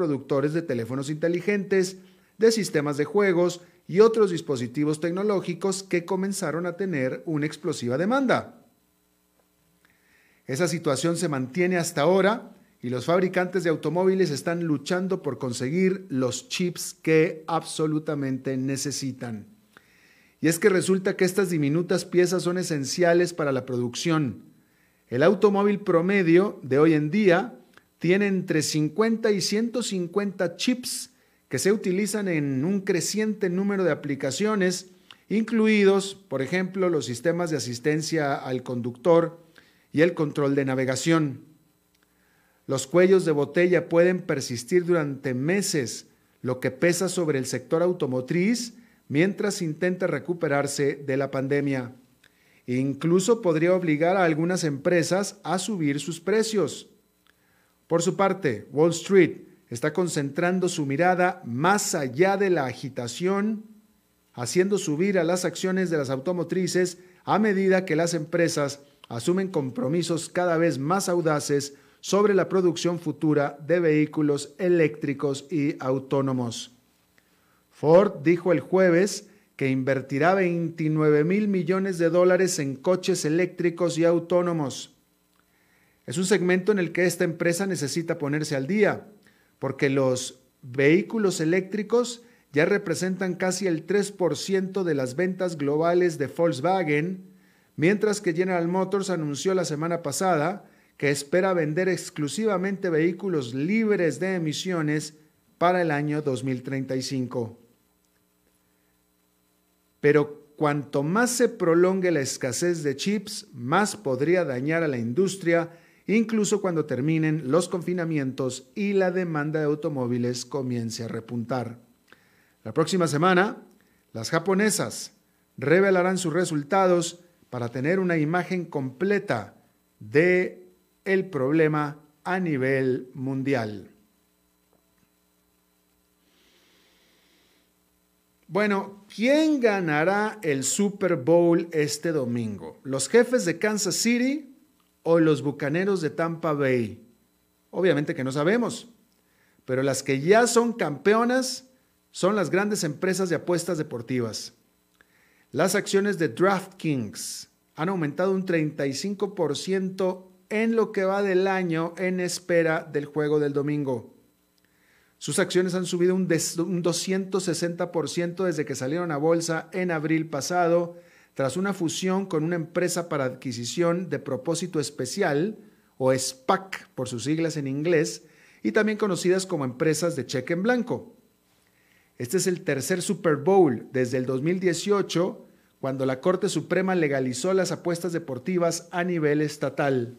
productores de teléfonos inteligentes, de sistemas de juegos y otros dispositivos tecnológicos que comenzaron a tener una explosiva demanda. Esa situación se mantiene hasta ahora y los fabricantes de automóviles están luchando por conseguir los chips que absolutamente necesitan. Y es que resulta que estas diminutas piezas son esenciales para la producción. El automóvil promedio de hoy en día tiene entre 50 y 150 chips que se utilizan en un creciente número de aplicaciones, incluidos, por ejemplo, los sistemas de asistencia al conductor y el control de navegación. Los cuellos de botella pueden persistir durante meses, lo que pesa sobre el sector automotriz mientras intenta recuperarse de la pandemia. Incluso podría obligar a algunas empresas a subir sus precios. Por su parte, Wall Street está concentrando su mirada más allá de la agitación, haciendo subir a las acciones de las automotrices a medida que las empresas asumen compromisos cada vez más audaces sobre la producción futura de vehículos eléctricos y autónomos. Ford dijo el jueves que invertirá 29 mil millones de dólares en coches eléctricos y autónomos. Es un segmento en el que esta empresa necesita ponerse al día, porque los vehículos eléctricos ya representan casi el 3% de las ventas globales de Volkswagen, mientras que General Motors anunció la semana pasada que espera vender exclusivamente vehículos libres de emisiones para el año 2035. Pero cuanto más se prolongue la escasez de chips, más podría dañar a la industria, incluso cuando terminen los confinamientos y la demanda de automóviles comience a repuntar. La próxima semana, las japonesas revelarán sus resultados para tener una imagen completa de el problema a nivel mundial. Bueno, ¿quién ganará el Super Bowl este domingo? ¿Los jefes de Kansas City o los Bucaneros de Tampa Bay? Obviamente que no sabemos, pero las que ya son campeonas son las grandes empresas de apuestas deportivas. Las acciones de DraftKings han aumentado un 35% en lo que va del año en espera del juego del domingo. Sus acciones han subido un, 260% desde que salieron a bolsa en abril pasado, tras una fusión con una empresa para adquisición de propósito especial, o SPAC por sus siglas en inglés, y también conocidas como empresas de cheque en blanco. Este es el tercer Super Bowl desde el 2018, cuando la Corte Suprema legalizó las apuestas deportivas a nivel estatal.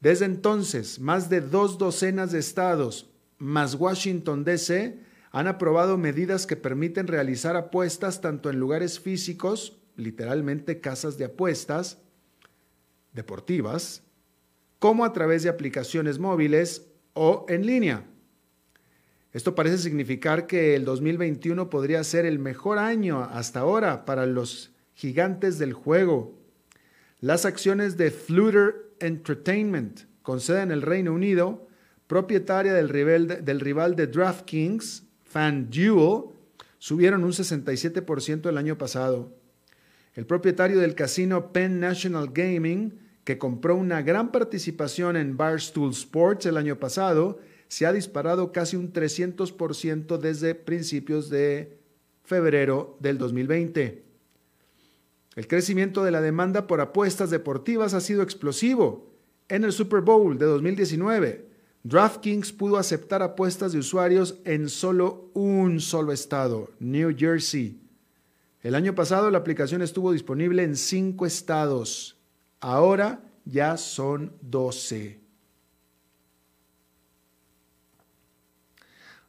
Desde entonces, más de dos docenas de estados, más Washington, D.C., han aprobado medidas que permiten realizar apuestas tanto en lugares físicos, literalmente casas de apuestas, deportivas, como a través de aplicaciones móviles o en línea. Esto parece significar que el 2021 podría ser el mejor año hasta ahora para los gigantes del juego. Las acciones de Flutter Entertainment, con sede en el Reino Unido, propietaria del rival de, del rival de DraftKings, FanDuel, subieron un 67% el año pasado. El propietario del casino Penn National Gaming, que compró una gran participación en Barstool Sports el año pasado, se ha disparado casi un 300% desde principios de febrero del 2020. El crecimiento de la demanda por apuestas deportivas ha sido explosivo. En el Super Bowl de 2019, DraftKings pudo aceptar apuestas de usuarios en solo un solo estado, New Jersey. El año pasado la aplicación estuvo disponible en cinco estados. Ahora ya son 12.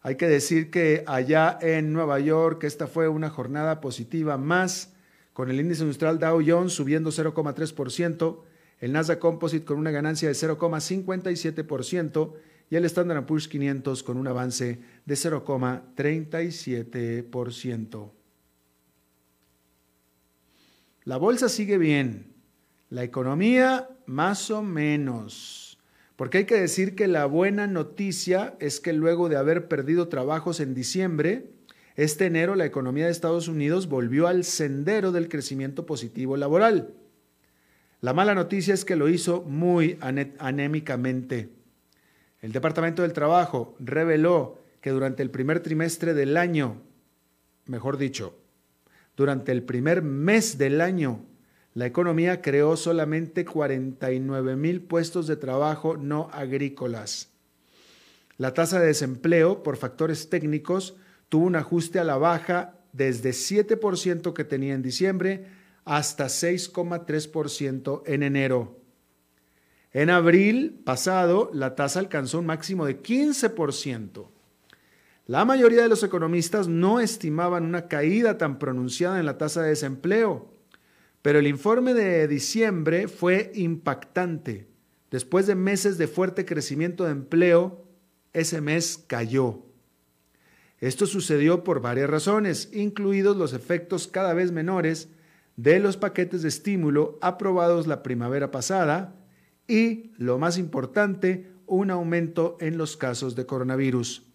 Hay que decir que allá en Nueva York esta fue una jornada positiva más con el índice industrial Dow Jones subiendo 0,3%, el Nasdaq Composite con una ganancia de 0,57% y el Standard Poor's 500 con un avance de 0,37%. La bolsa sigue bien, la economía más o menos. Porque hay que decir que la buena noticia es que luego de haber perdido trabajos en diciembre, este enero la economía de Estados Unidos volvió al sendero del crecimiento positivo laboral. La mala noticia es que lo hizo muy anémicamente. El Departamento del Trabajo reveló que durante el primer trimestre del año, mejor dicho, durante el primer mes del año, la economía creó solamente 49 mil puestos de trabajo no agrícolas. La tasa de desempleo por factores técnicos tuvo un ajuste a la baja desde 7% que tenía en diciembre hasta 6,3% en enero. En abril pasado, la tasa alcanzó un máximo de 15%. La mayoría de los economistas no estimaban una caída tan pronunciada en la tasa de desempleo, pero el informe de diciembre fue impactante. Después de meses de fuerte crecimiento de empleo, ese mes cayó. Esto sucedió por varias razones, incluidos los efectos cada vez menores de los paquetes de estímulo aprobados la primavera pasada y, lo más importante, un aumento en los casos de coronavirus.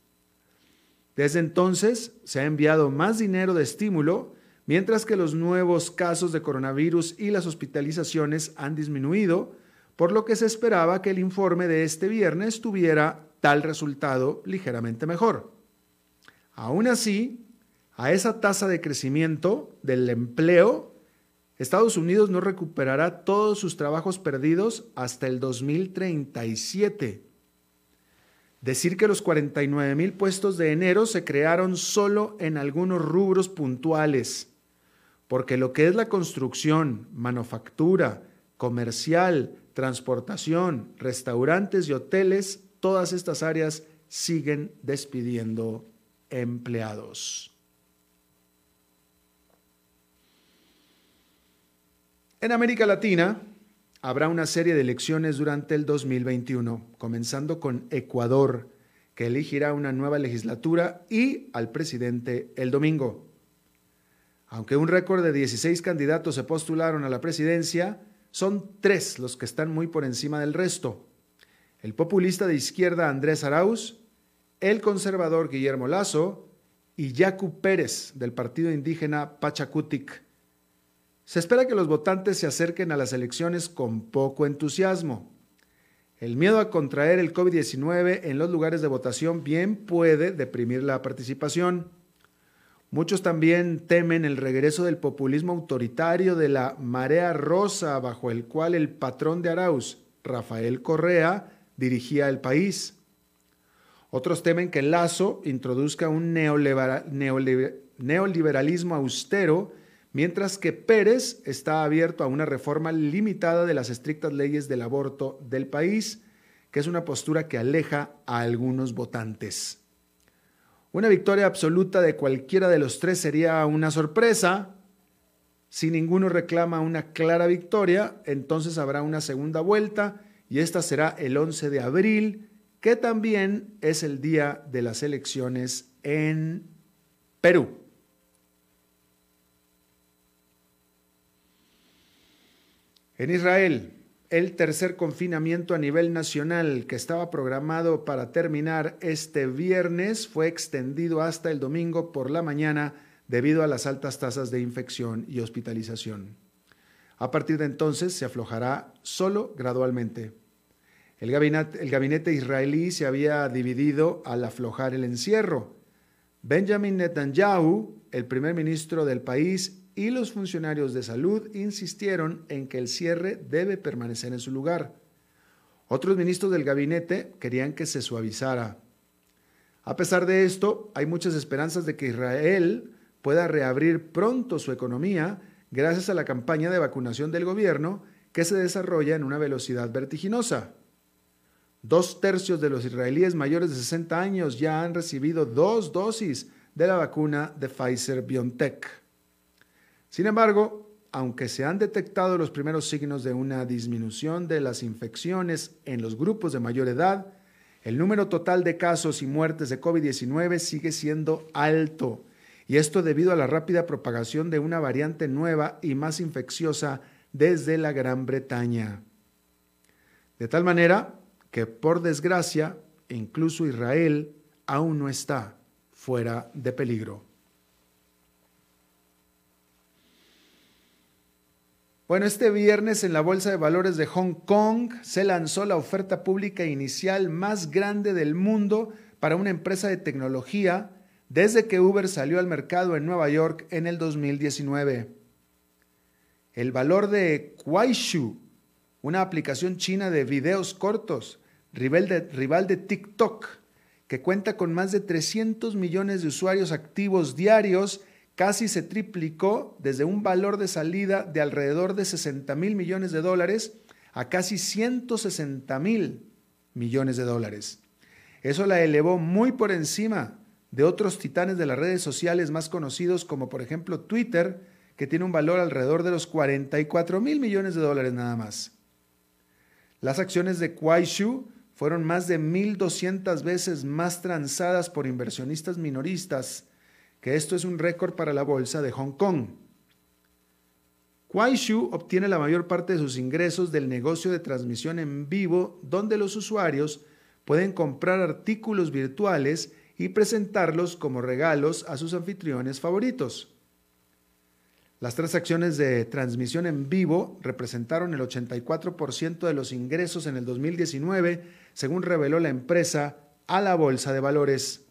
Desde entonces se ha enviado más dinero de estímulo, mientras que los nuevos casos de coronavirus y las hospitalizaciones han disminuido, por lo que se esperaba que el informe de este viernes tuviera tal resultado ligeramente mejor. Aún así, a esa tasa de crecimiento del empleo, Estados Unidos no recuperará todos sus trabajos perdidos hasta el 2037. Decir que los 49 mil puestos de enero se crearon solo en algunos rubros puntuales, porque lo que es la construcción, manufactura, comercial, transportación, restaurantes y hoteles, todas estas áreas siguen despidiendo empleados. En América Latina, habrá una serie de elecciones durante el 2021, comenzando con Ecuador, que elegirá una nueva legislatura y al presidente el domingo. Aunque un récord de 16 candidatos se postularon a la presidencia, son tres los que están muy por encima del resto. El populista de izquierda Andrés Arauz, el conservador Guillermo Lazo y Yacu Pérez del partido indígena Pachacutic. Se espera que los votantes se acerquen a las elecciones con poco entusiasmo. El miedo a contraer el COVID-19 en los lugares de votación bien puede deprimir la participación. Muchos también temen el regreso del populismo autoritario de la marea rosa bajo el cual el patrón de Arauz, Rafael Correa, dirigía el país. Otros temen que Lazo introduzca un neoliberalismo austero mientras que Pérez está abierto a una reforma limitada de las estrictas leyes del aborto del país, que es una postura que aleja a algunos votantes. Una victoria absoluta de cualquiera de los tres sería una sorpresa. Si ninguno reclama una clara victoria, entonces habrá una segunda vuelta y esta será el 11 de abril, que también es el día de las elecciones en Perú. En Israel, el tercer confinamiento a nivel nacional que estaba programado para terminar este viernes fue extendido hasta el domingo por la mañana debido a las altas tasas de infección y hospitalización. A partir de entonces se aflojará solo gradualmente. El gabinete, el gabinete israelí se había dividido al aflojar el encierro. Benjamin Netanyahu, el primer ministro del país, y los funcionarios de salud insistieron en que el cierre debe permanecer en su lugar. Otros ministros del gabinete querían que se suavizara. A pesar de esto, hay muchas esperanzas de que Israel pueda reabrir pronto su economía gracias a la campaña de vacunación del gobierno que se desarrolla en una velocidad vertiginosa. Dos tercios de los israelíes mayores de 60 años ya han recibido dos dosis de la vacuna de Pfizer BioNTech. Sin embargo, aunque se han detectado los primeros signos de una disminución de las infecciones en los grupos de mayor edad, el número total de casos y muertes de COVID-19 sigue siendo alto, y esto debido a la rápida propagación de una variante nueva y más infecciosa desde la Gran Bretaña. De tal manera que por desgracia, incluso Israel aún no está fuera de peligro. Bueno, este viernes en la Bolsa de Valores de Hong Kong se lanzó la oferta pública inicial más grande del mundo para una empresa de tecnología desde que Uber salió al mercado en Nueva York en el 2019. El valor de Kuaishu, una aplicación china de videos cortos, rival de, rival de TikTok, que cuenta con más de 300 millones de usuarios activos diarios, casi se triplicó desde un valor de salida de alrededor de 60 mil millones de dólares a casi 160 mil millones de dólares. Eso la elevó muy por encima de otros titanes de las redes sociales más conocidos como por ejemplo Twitter, que tiene un valor alrededor de los 44 mil millones de dólares nada más. Las acciones de Kuaishu fueron más de 1.200 veces más transadas por inversionistas minoristas que esto es un récord para la bolsa de Hong Kong. Kuaishu obtiene la mayor parte de sus ingresos del negocio de transmisión en vivo, donde los usuarios pueden comprar artículos virtuales y presentarlos como regalos a sus anfitriones favoritos. Las transacciones de transmisión en vivo representaron el 84% de los ingresos en el 2019, según reveló la empresa a la Bolsa de Valores.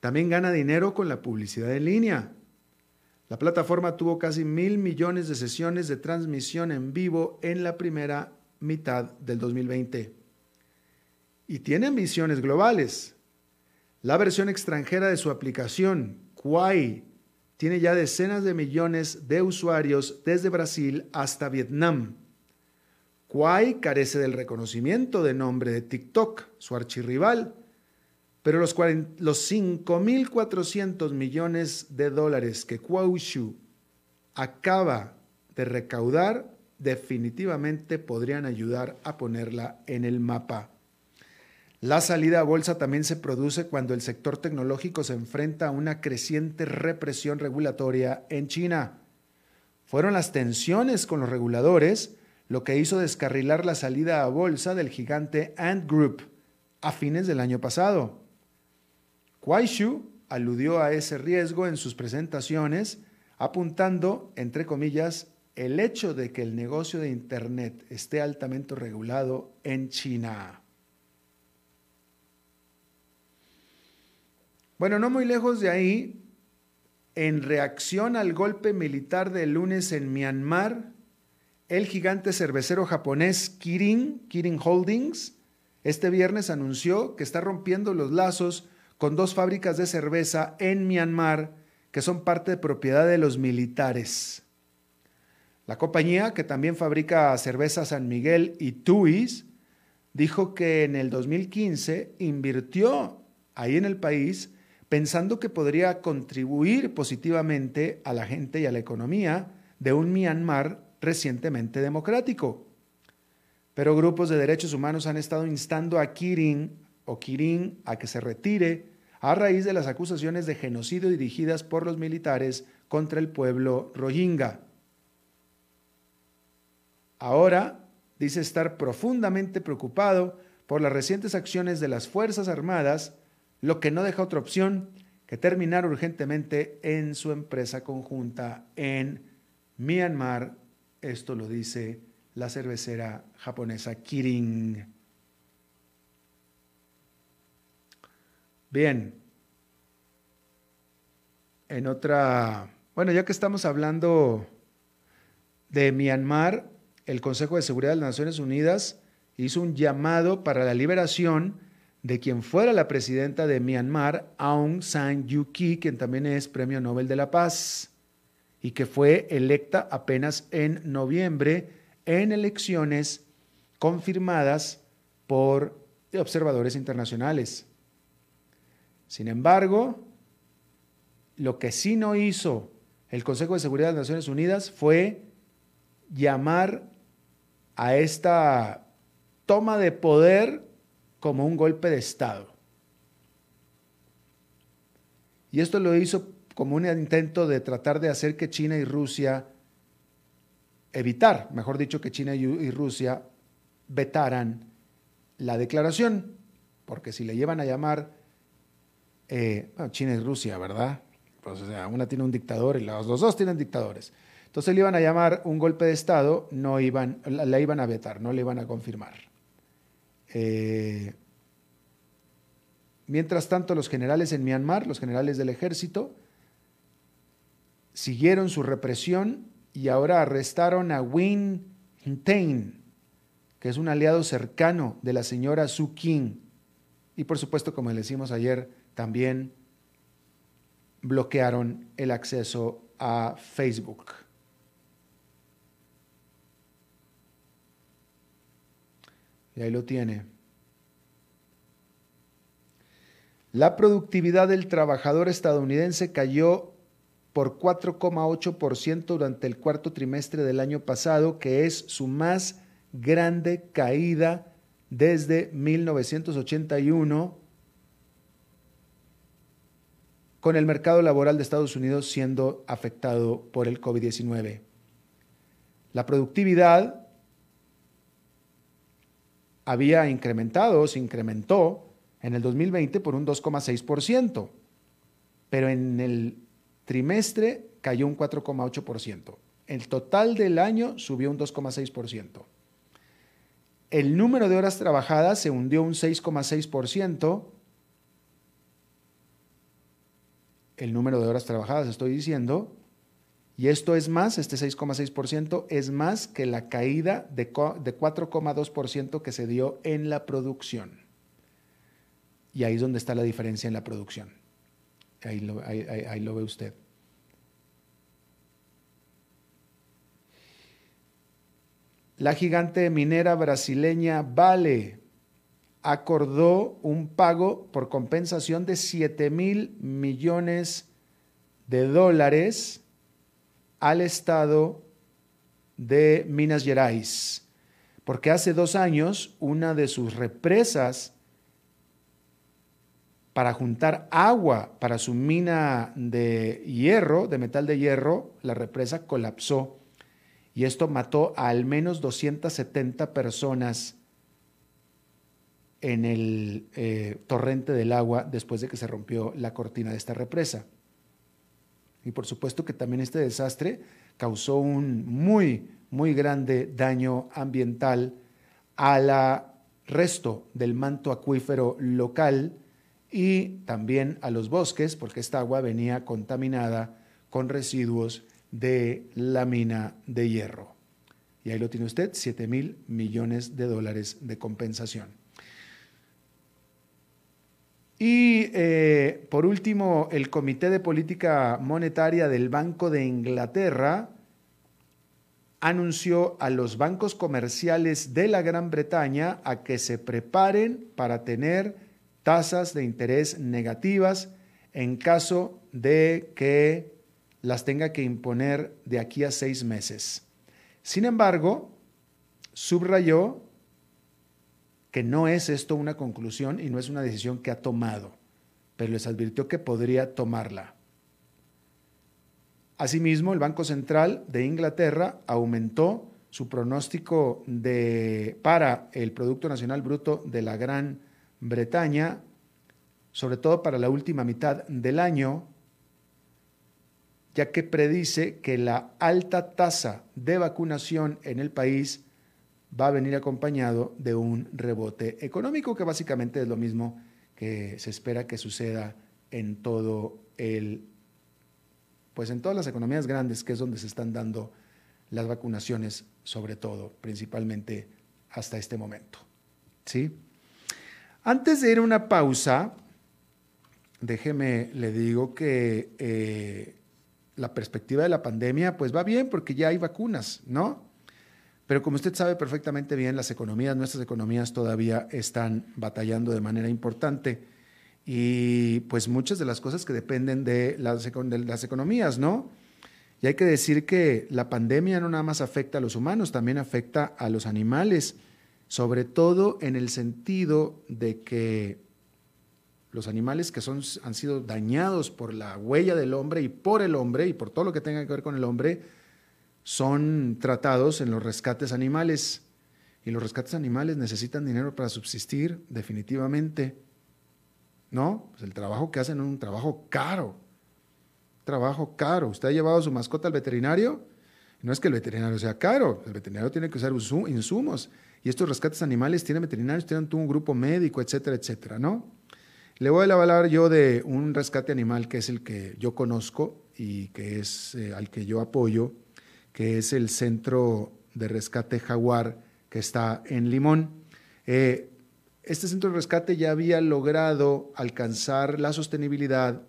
También gana dinero con la publicidad en línea. La plataforma tuvo casi mil millones de sesiones de transmisión en vivo en la primera mitad del 2020. Y tiene ambiciones globales. La versión extranjera de su aplicación, Kwai, tiene ya decenas de millones de usuarios desde Brasil hasta Vietnam. Kwai carece del reconocimiento de nombre de TikTok, su archirrival, pero los, los 5.400 millones de dólares que Kuaushu acaba de recaudar definitivamente podrían ayudar a ponerla en el mapa. La salida a bolsa también se produce cuando el sector tecnológico se enfrenta a una creciente represión regulatoria en China. Fueron las tensiones con los reguladores lo que hizo descarrilar la salida a bolsa del gigante Ant Group a fines del año pasado. Kuaishu aludió a ese riesgo en sus presentaciones, apuntando, entre comillas, el hecho de que el negocio de Internet esté altamente regulado en China. Bueno, no muy lejos de ahí, en reacción al golpe militar del lunes en Myanmar, el gigante cervecero japonés Kirin, Kirin Holdings, este viernes anunció que está rompiendo los lazos con dos fábricas de cerveza en Myanmar que son parte de propiedad de los militares. La compañía, que también fabrica cerveza San Miguel y Tuis, dijo que en el 2015 invirtió ahí en el país pensando que podría contribuir positivamente a la gente y a la economía de un Myanmar recientemente democrático. Pero grupos de derechos humanos han estado instando a Kirin o Kirin a que se retire a raíz de las acusaciones de genocidio dirigidas por los militares contra el pueblo rohingya. Ahora dice estar profundamente preocupado por las recientes acciones de las Fuerzas Armadas, lo que no deja otra opción que terminar urgentemente en su empresa conjunta en Myanmar. Esto lo dice la cervecera japonesa Kirin. Bien. En otra, bueno, ya que estamos hablando de Myanmar, el Consejo de Seguridad de las Naciones Unidas hizo un llamado para la liberación de quien fuera la presidenta de Myanmar, Aung San Suu Kyi, quien también es Premio Nobel de la Paz y que fue electa apenas en noviembre en elecciones confirmadas por observadores internacionales. Sin embargo, lo que sí no hizo el Consejo de Seguridad de las Naciones Unidas fue llamar a esta toma de poder como un golpe de Estado. Y esto lo hizo como un intento de tratar de hacer que China y Rusia, evitar, mejor dicho, que China y Rusia vetaran la declaración, porque si le llevan a llamar, eh, China y Rusia, ¿verdad? Pues, o sea, una tiene un dictador y los, dos tienen dictadores. Entonces le iban a llamar un golpe de Estado, no iban, la, iban a vetar, no le iban a confirmar. Eh, mientras tanto, los generales en Myanmar, los generales del ejército, siguieron su represión y ahora arrestaron a Win Hintain, que es un aliado cercano de la señora Su King. Y por supuesto, como le decimos ayer, también bloquearon el acceso a Facebook. Y ahí lo tiene. La productividad del trabajador estadounidense cayó por 4,8% durante el cuarto trimestre del año pasado, que es su más grande caída desde 1981, con el mercado laboral de Estados Unidos siendo afectado por el COVID-19. La productividad había incrementado, se incrementó en el 2020 por un 2,6%, pero en el trimestre cayó un 4,8%. El total del año subió un 2,6%. El número de horas trabajadas se hundió un 6,6%. El número de horas trabajadas, estoy diciendo. Y esto es más, este 6,6% es más que la caída de 4,2% que se dio en la producción. Y ahí es donde está la diferencia en la producción. Ahí lo, ahí, lo ve usted. La gigante minera brasileña Vale acordó un pago por compensación de 7 mil millones de dólares al Estado de Minas Gerais, porque hace dos años una de sus represas para juntar agua para su mina de hierro, de metal de hierro, la represa colapsó y esto mató a al menos 270 personas en el eh, torrente del agua después de que se rompió la cortina de esta represa. Y por supuesto que también este desastre causó un muy, muy grande daño ambiental al resto del manto acuífero local y también a los bosques, porque esta agua venía contaminada con residuos de la mina de hierro. Y ahí lo tiene usted, 7 mil millones de dólares de compensación. Y eh, por último, el Comité de Política Monetaria del Banco de Inglaterra anunció a los bancos comerciales de la Gran Bretaña a que se preparen para tener tasas de interés negativas en caso de que las tenga que imponer de aquí a seis meses. Sin embargo, subrayó que no es esto una conclusión y no es una decisión que ha tomado, pero les advirtió que podría tomarla. Asimismo, el Banco Central de Inglaterra aumentó su pronóstico de, para el Producto Nacional Bruto de la Gran Bretaña, sobre todo para la última mitad del año, ya que predice que la alta tasa de vacunación en el país va a venir acompañado de un rebote económico, que básicamente es lo mismo que se espera que suceda en todo el, pues en todas las economías grandes, que es donde se están dando las vacunaciones, sobre todo, principalmente hasta este momento. ¿Sí? Antes de ir a una pausa, déjeme, le digo que eh, la perspectiva de la pandemia, pues va bien porque ya hay vacunas, ¿no? Pero como usted sabe perfectamente bien, las economías, nuestras economías todavía están batallando de manera importante y pues muchas de las cosas que dependen de las, economías, ¿no? Y hay que decir que la pandemia no nada más afecta a los humanos, también afecta a los animales sobre todo en el sentido de que los animales que son, han sido dañados por la huella del hombre y por el hombre y por todo lo que tenga que ver con el hombre, son tratados en los rescates animales. Y los rescates animales necesitan dinero para subsistir, definitivamente. ¿No? Pues el trabajo que hacen es un trabajo caro. Trabajo caro. ¿Usted ha llevado a su mascota al veterinario? No es que el veterinario sea caro, el veterinario tiene que usar insumos. Y estos rescates animales tienen veterinarios, tienen un grupo médico, etcétera, etcétera, ¿no? Le voy a hablar yo de un rescate animal que es el que yo conozco y que es eh, al que yo apoyo, que es el Centro de Rescate Jaguar que está en Limón. Eh, este centro de rescate ya había logrado alcanzar la sostenibilidad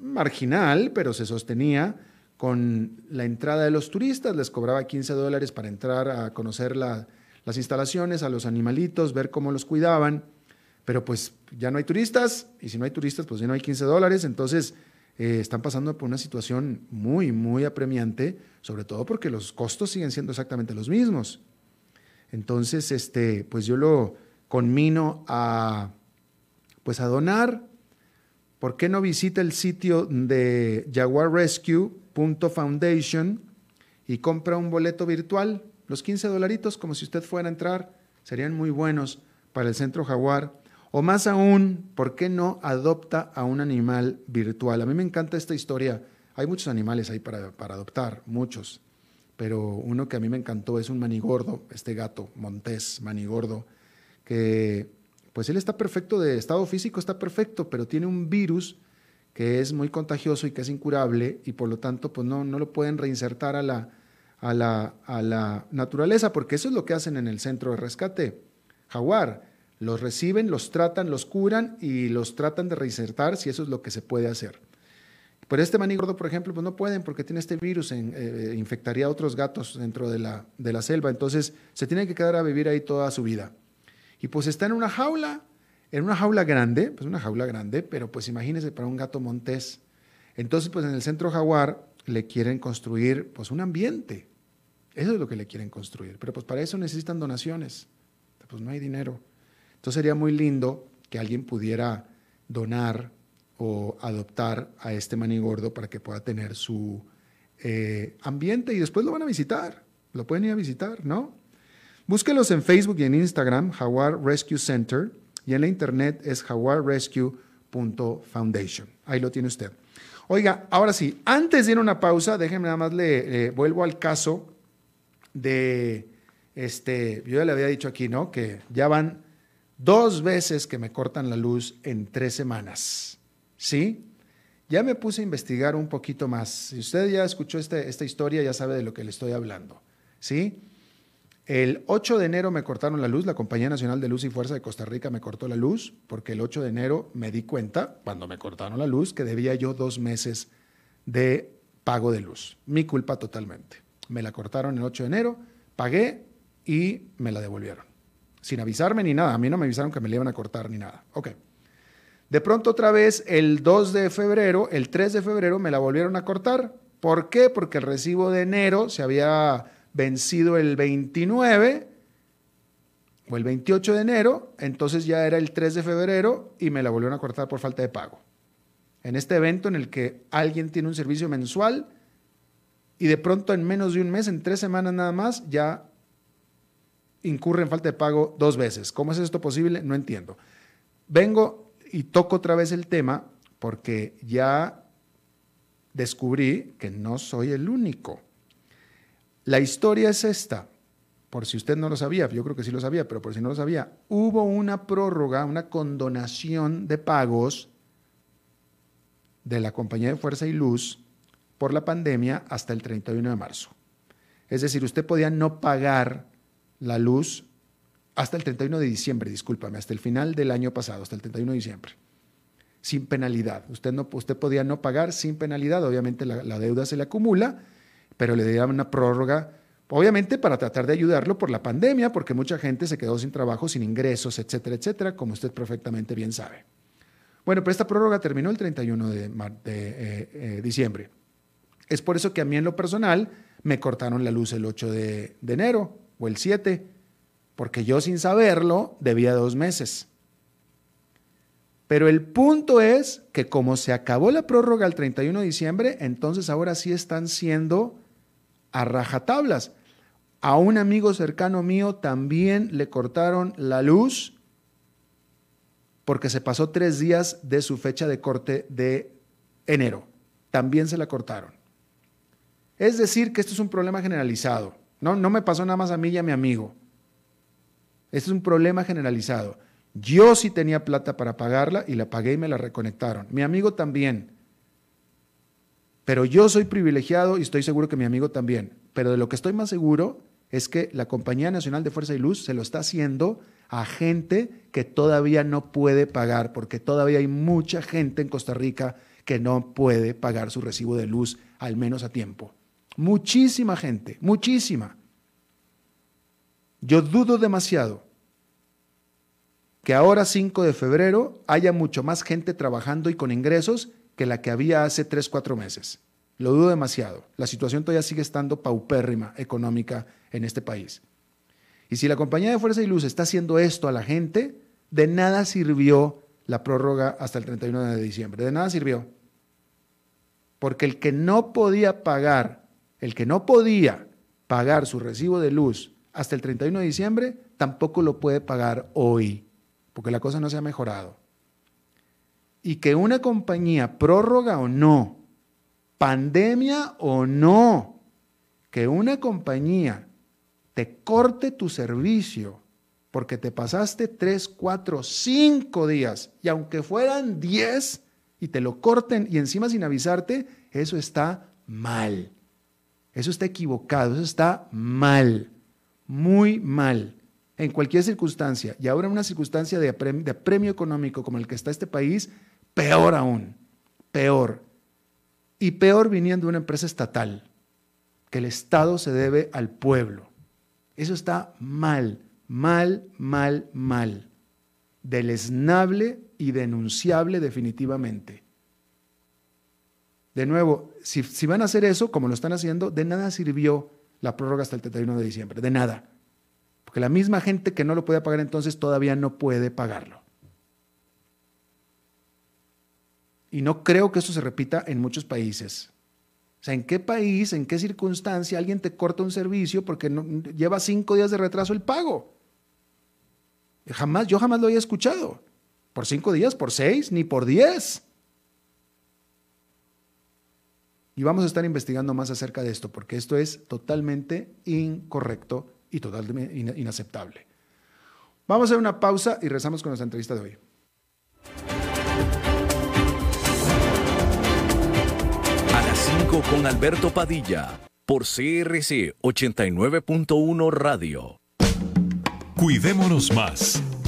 marginal, pero se sostenía con la entrada de los turistas, les cobraba 15 dólares para entrar a conocer las instalaciones, a los animalitos, ver cómo los cuidaban, pero pues ya no hay turistas, y si no hay turistas, pues ya no hay 15 dólares, entonces eh, están pasando por una situación muy, muy apremiante, sobre todo porque los costos siguen siendo exactamente los mismos. Entonces, este, pues yo lo conmino a, pues a donar. ¿Por qué no visita el sitio de Jaguar Rescue? Foundation y compra un boleto virtual. Los 15 dolaritos, como si usted fuera a entrar, serían muy buenos para el centro jaguar. O más aún, ¿por qué no adopta a un animal virtual? A mí me encanta esta historia. Hay muchos animales ahí para, para adoptar, muchos. Pero uno que a mí me encantó es un manigordo, este gato, Montés, manigordo, que pues él está perfecto de estado físico, está perfecto, pero tiene un virus que es muy contagioso y que es incurable y por lo tanto pues no, no lo pueden reinsertar a la, a, la, a la naturaleza, porque eso es lo que hacen en el centro de rescate. Jaguar, los reciben, los tratan, los curan y los tratan de reinsertar si eso es lo que se puede hacer. Pero este maní gordo, por ejemplo, pues no pueden porque tiene este virus, en, eh, infectaría a otros gatos dentro de la, de la selva, entonces se tiene que quedar a vivir ahí toda su vida. Y pues está en una jaula, en una jaula grande, pues una jaula grande, pero pues imagínense para un gato montés. Entonces, pues en el centro jaguar le quieren construir pues un ambiente. Eso es lo que le quieren construir. Pero pues para eso necesitan donaciones. Pues no hay dinero. Entonces sería muy lindo que alguien pudiera donar o adoptar a este manigordo para que pueda tener su eh, ambiente y después lo van a visitar. Lo pueden ir a visitar, ¿no? Búsquelos en Facebook y en Instagram, Jaguar Rescue Center y en la internet es jaguarrescue.foundation. Ahí lo tiene usted. Oiga, ahora sí, antes de ir a una pausa, déjenme nada más le, vuelvo al caso de este, yo ya le había dicho aquí, ¿no? Que ya van dos veces que me cortan la luz en tres semanas. ¿Sí? Ya me puse a investigar un poquito más. Si usted ya escuchó este, esta historia, ya sabe de lo que le estoy hablando. ¿Sí? El 8 de enero me cortaron la luz, la Compañía Nacional de Luz y Fuerza de Costa Rica me cortó la luz, porque el 8 de enero me di cuenta, cuando me cortaron la luz, que debía yo dos meses de pago de luz. Mi culpa totalmente. Me la cortaron el 8 de enero, pagué y me la devolvieron. Sin avisarme ni nada. A mí no me avisaron que me la iban a cortar ni nada. Ok. De pronto otra vez, el 2 de febrero, el 3 de febrero, me la volvieron a cortar. ¿Por qué? Porque el recibo de enero se había vencido el 29 o el 28 de enero, entonces ya era el 3 de febrero y me la volvieron a cortar por falta de pago. En este evento en el que alguien tiene un servicio mensual y de pronto en menos de un mes, en tres semanas nada más, ya incurre en falta de pago dos veces. ¿Cómo es esto posible? No entiendo. Vengo y toco otra vez el tema porque ya descubrí que no soy el único. La historia es esta, por si usted no lo sabía, yo creo que sí lo sabía, pero por si no lo sabía, hubo una prórroga, una condonación de pagos de la Compañía de Fuerza y Luz por la pandemia hasta el 31 de marzo. Es decir, usted podía no pagar la luz hasta el 31 de diciembre, discúlpame, hasta el final del año pasado, hasta el 31 de diciembre, sin penalidad. Usted, no, usted podía no pagar sin penalidad, obviamente la, deuda se le acumula pero le dieron una prórroga, obviamente para tratar de ayudarlo por la pandemia, porque mucha gente se quedó sin trabajo, sin ingresos, etcétera, etcétera, como usted perfectamente bien sabe. Bueno, pero esta prórroga terminó el 31 de, de eh, eh, diciembre. Es por eso que a mí en lo personal me cortaron la luz el 8 de, de enero o el 7, porque yo sin saberlo debía dos meses. Pero el punto es que como se acabó la prórroga el 31 de diciembre, entonces ahora sí están siendo a rajatablas. A un amigo cercano mío también le cortaron la luz porque se pasó tres días de su fecha de corte de enero. También se la cortaron. Es decir, que esto es un problema generalizado. No, no me pasó nada más a mí y a mi amigo. Esto es un problema generalizado. Yo sí tenía plata para pagarla y la pagué y me la reconectaron. Mi amigo también. Pero yo soy privilegiado y estoy seguro que mi amigo también. Pero de lo que estoy más seguro es que la Compañía Nacional de Fuerza y Luz se lo está haciendo a gente que todavía no puede pagar, porque todavía hay mucha gente en Costa Rica que no puede pagar su recibo de luz, al menos a tiempo. Muchísima gente, muchísima. Yo dudo demasiado que ahora 5 de febrero haya mucho más gente trabajando y con ingresos que la que había hace 3, 4 meses. Lo dudo demasiado. La situación todavía sigue estando paupérrima económica en este país. Y si la compañía de Fuerza y Luz está haciendo esto a la gente, de nada sirvió la prórroga hasta el 31 de diciembre. De nada sirvió. Porque el que no podía pagar, el que no podía pagar su recibo de luz hasta el 31 de diciembre, tampoco lo puede pagar hoy, porque la cosa no se ha mejorado. Y que una compañía, prórroga o no, pandemia o no, que una compañía te corte tu servicio porque te pasaste 3, 4, 5 días y aunque fueran 10 y te lo corten y encima sin avisarte, eso está mal. Eso está equivocado, eso está mal, muy mal, en cualquier circunstancia. Y ahora en una circunstancia de premio, de premio económico como el que está este país, peor aún, peor. Y peor viniendo de una empresa estatal, que el Estado se debe al pueblo. Eso está mal, mal, mal, mal. Deleznable y denunciable definitivamente. De nuevo, si, van a hacer eso, como lo están haciendo, de nada sirvió la prórroga hasta el 31 de diciembre, de nada. Porque la misma gente que no lo puede pagar entonces todavía no puede pagarlo. Y no creo que eso se repita en muchos países. O sea, ¿en qué país, en qué circunstancia alguien te corta un servicio porque no, lleva cinco días de retraso el pago? Jamás, yo jamás lo había escuchado. Por cinco días, por seis, ni por diez. Y vamos a estar investigando más acerca de esto, porque esto es totalmente incorrecto y totalmente inaceptable. Vamos a hacer una pausa y rezamos con nuestra entrevista de hoy. con Alberto Padilla por CRC 89.1 Radio. Cuidémonos más.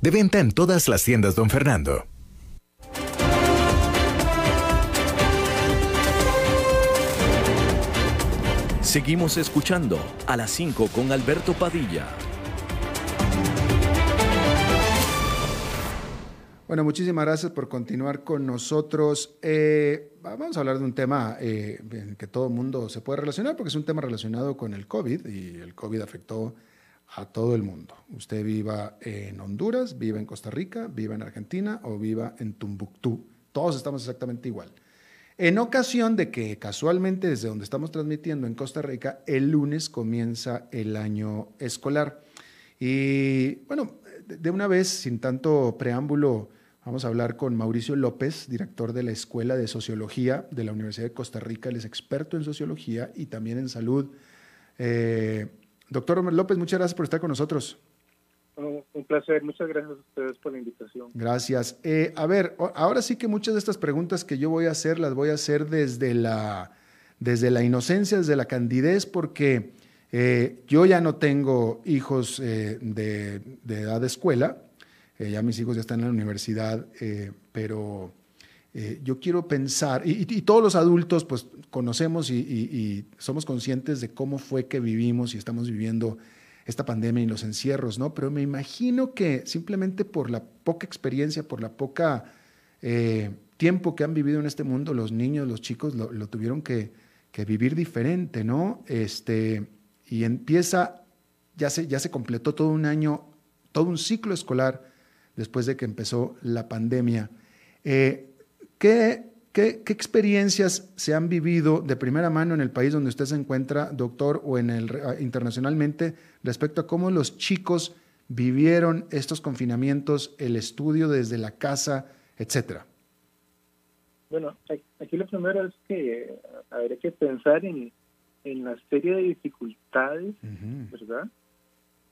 De venta en todas las tiendas, don Fernando. Seguimos escuchando a las 5 con Alberto Padilla. Bueno, muchísimas gracias por continuar con nosotros. Eh, vamos a hablar de un tema eh, en que todo el mundo se puede relacionar porque es un tema relacionado con el COVID y el COVID afectó a todo el mundo. Usted viva en Honduras, viva en Costa Rica, viva en Argentina o viva en Tumbuctú, todos estamos exactamente igual. En ocasión de que casualmente desde donde estamos transmitiendo en Costa Rica, el lunes comienza el año escolar. Y bueno, de una vez, sin tanto preámbulo, vamos a hablar con Mauricio López, director de la Escuela de Sociología de la Universidad de Costa Rica. Él es experto en sociología y también en salud. Eh, doctor López, muchas gracias por estar con nosotros. Un placer, muchas gracias a ustedes por la invitación. Gracias. Eh, a ver, ahora sí que muchas de estas preguntas que yo voy a hacer las voy a hacer desde la, desde la inocencia, desde la candidez, porque eh, yo ya no tengo hijos eh, de, edad de escuela, ya mis hijos ya están en la universidad, pero yo quiero pensar, y, todos los adultos pues conocemos y somos conscientes de cómo fue que vivimos y estamos viviendo esta pandemia y los encierros, ¿no? Pero me imagino que simplemente por la poca experiencia, por la poca eh, tiempo que han vivido en este mundo, los niños, los chicos lo, tuvieron que, vivir diferente, ¿no? Este, y empieza, ya se, ya se completó todo un año, todo un ciclo escolar después de que empezó la pandemia. Eh, ¿qué, ¿Qué, experiencias se han vivido de primera mano en el país donde usted se encuentra, doctor, o en el, ah, internacionalmente respecto a cómo los chicos vivieron estos confinamientos, el estudio desde la casa, etcétera? Bueno, aquí lo primero es que habría que pensar en, en la serie de dificultades, ¿verdad?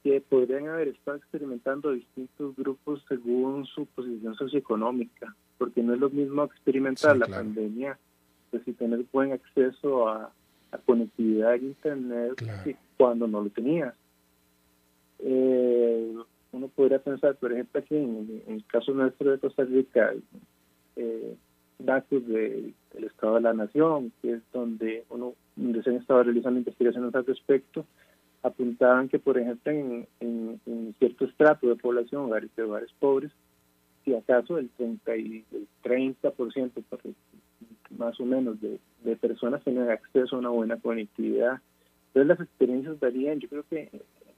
Que podrían haber estado experimentando distintos grupos según su posición socioeconómica porque no es lo mismo experimentar la pandemia, pues si tener buen acceso a, conectividad a Internet cuando no lo tenías. Eh, uno podría pensar, por ejemplo, aquí en, el caso nuestro de Costa Rica, eh, datos del Estado de la Nación, que es donde uno donde se han estado realizando investigaciones al respecto, apuntaban que, por ejemplo, en, en, en cierto estrato de población, hogares de hogares pobres, si acaso el 30, y, el 30% más o menos de, personas tienen acceso a una buena conectividad. Entonces las experiencias varían, yo creo que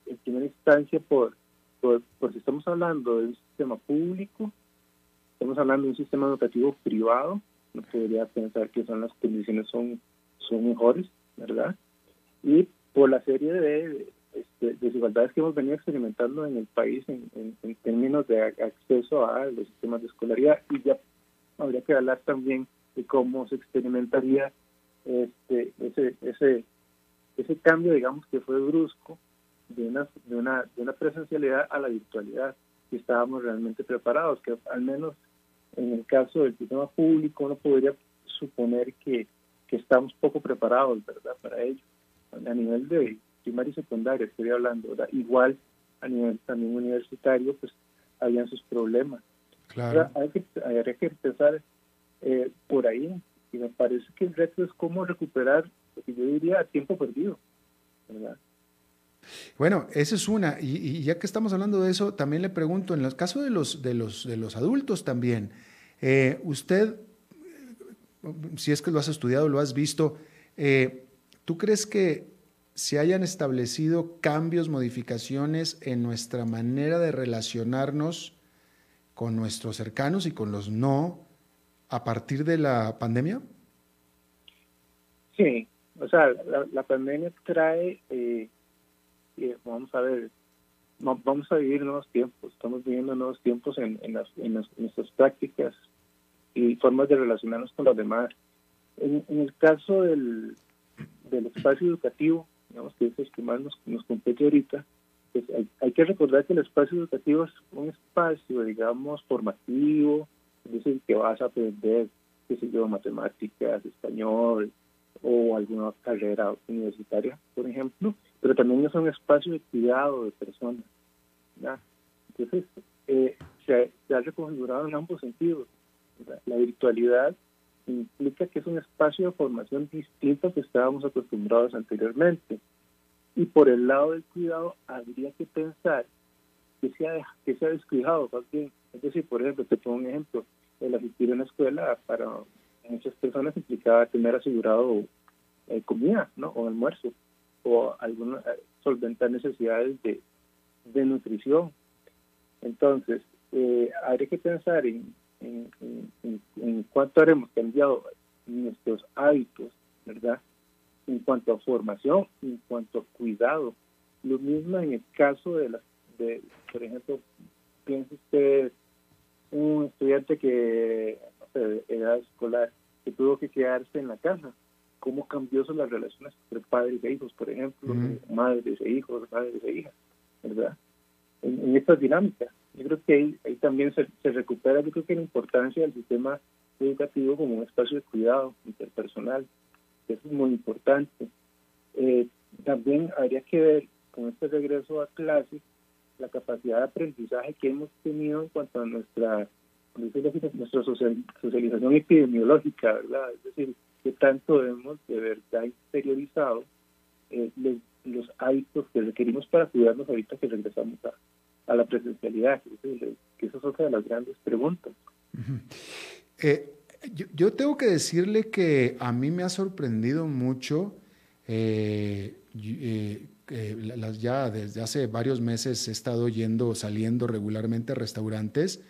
en primera instancia por, por, si estamos hablando de un sistema público, estamos hablando de un sistema educativo privado, no podría pensar que son las condiciones son, son mejores, ¿verdad? Y por la serie de, este, desigualdades que hemos venido experimentando en el país en, términos de acceso a los sistemas de escolaridad y ya habría que hablar también de cómo se experimentaría este, ese, ese, ese cambio, digamos, que fue brusco de una, de, una, de una presencialidad a la virtualidad, si estábamos realmente preparados, que al menos en el caso del sistema público uno podría suponer que, que estamos poco preparados, ¿verdad?, para ello. A nivel de primaria y secundaria, estoy hablando, igual a nivel también universitario, pues habían sus problemas. Claro. hay que, habría que empezar eh, por ahí, y me parece que el reto es cómo recuperar, lo que yo diría, tiempo perdido, ¿verdad? Bueno, esa es una. Y, ya que estamos hablando de eso, también le pregunto, en el caso de los, de los, de los adultos también, eh, usted, si es que lo has estudiado, lo has visto, eh, ¿tú crees que se hayan establecido cambios, modificaciones en nuestra manera de relacionarnos con nuestros cercanos y con los no a partir de la pandemia? Sí, o sea, la, pandemia trae, eh, eh, vamos a ver, vamos a vivir nuevos tiempos, estamos viviendo nuevos tiempos en, en, las, en, nuestras prácticas y formas de relacionarnos con los demás. En, el caso del, del espacio educativo, digamos que es que más nos, nos compete ahorita, pues hay, que recordar que el espacio educativo es un espacio, digamos, formativo, es decir, que vas a aprender, qué sé yo, matemáticas, español o alguna carrera universitaria, por ejemplo, pero también es un espacio de cuidado de personas. Entonces, eh, se, ha reconfigurado en ambos sentidos. La virtualidad implica que es un espacio de formación distinto al que estábamos acostumbrados anteriormente. Y por el lado del cuidado, habría que pensar que se ha, que se ha descuidado también. Es decir, por ejemplo, te pongo un ejemplo, el asistir a una escuela para muchas personas implicaba tener asegurado eh, comida, ¿no? O almuerzo, o alguna, solventar necesidades de, de nutrición. Entonces, eh, habría que pensar en en, en, en cuánto haremos cambiado nuestros hábitos, ¿verdad? En cuanto a formación, en cuanto a cuidado. Lo mismo en el caso de las, de, por ejemplo, piensa usted un estudiante que, no sé, de edad escolar, que tuvo que quedarse en la casa. ¿Cómo cambió eso las relaciones entre padres e hijos, por ejemplo, madres e hijos, madres e hijas, ¿verdad? En, en estas dinámicas. Yo creo que ahí, ahí también se, se recupera, yo creo que la importancia del sistema educativo como un espacio de cuidado interpersonal. Eso es muy importante. Eh, también habría que ver con este regreso a clases la capacidad de aprendizaje que hemos tenido en cuanto a nuestra nuestra socialización epidemiológica, ¿verdad? Es decir, que tanto hemos de verdad interiorizado eh, los, los, hábitos que requerimos para cuidarnos ahorita que regresamos a, a la presencialidad, que, esa es otra de las grandes preguntas. Eh, yo, tengo que decirle que a mí me ha sorprendido mucho, eh, eh, las, ya desde hace varios meses he estado yendo, saliendo regularmente a restaurantes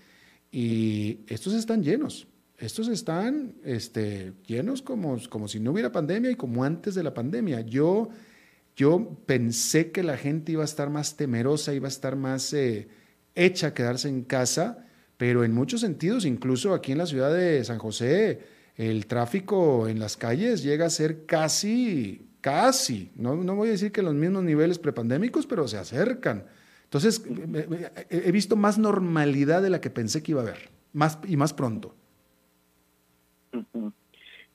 y estos están llenos. Estos están este, llenos como, como si no hubiera pandemia y como antes de la pandemia. Yo, yo pensé que la gente iba a estar más temerosa, iba a estar más hecha a quedarse en casa pero en muchos sentidos, incluso aquí en la ciudad de San José, el tráfico en las calles llega a ser casi, casi, no, no voy a decir que los mismos niveles prepandémicos, pero se acercan. Entonces, he visto más normalidad de la que pensé que iba a haber, más y más pronto.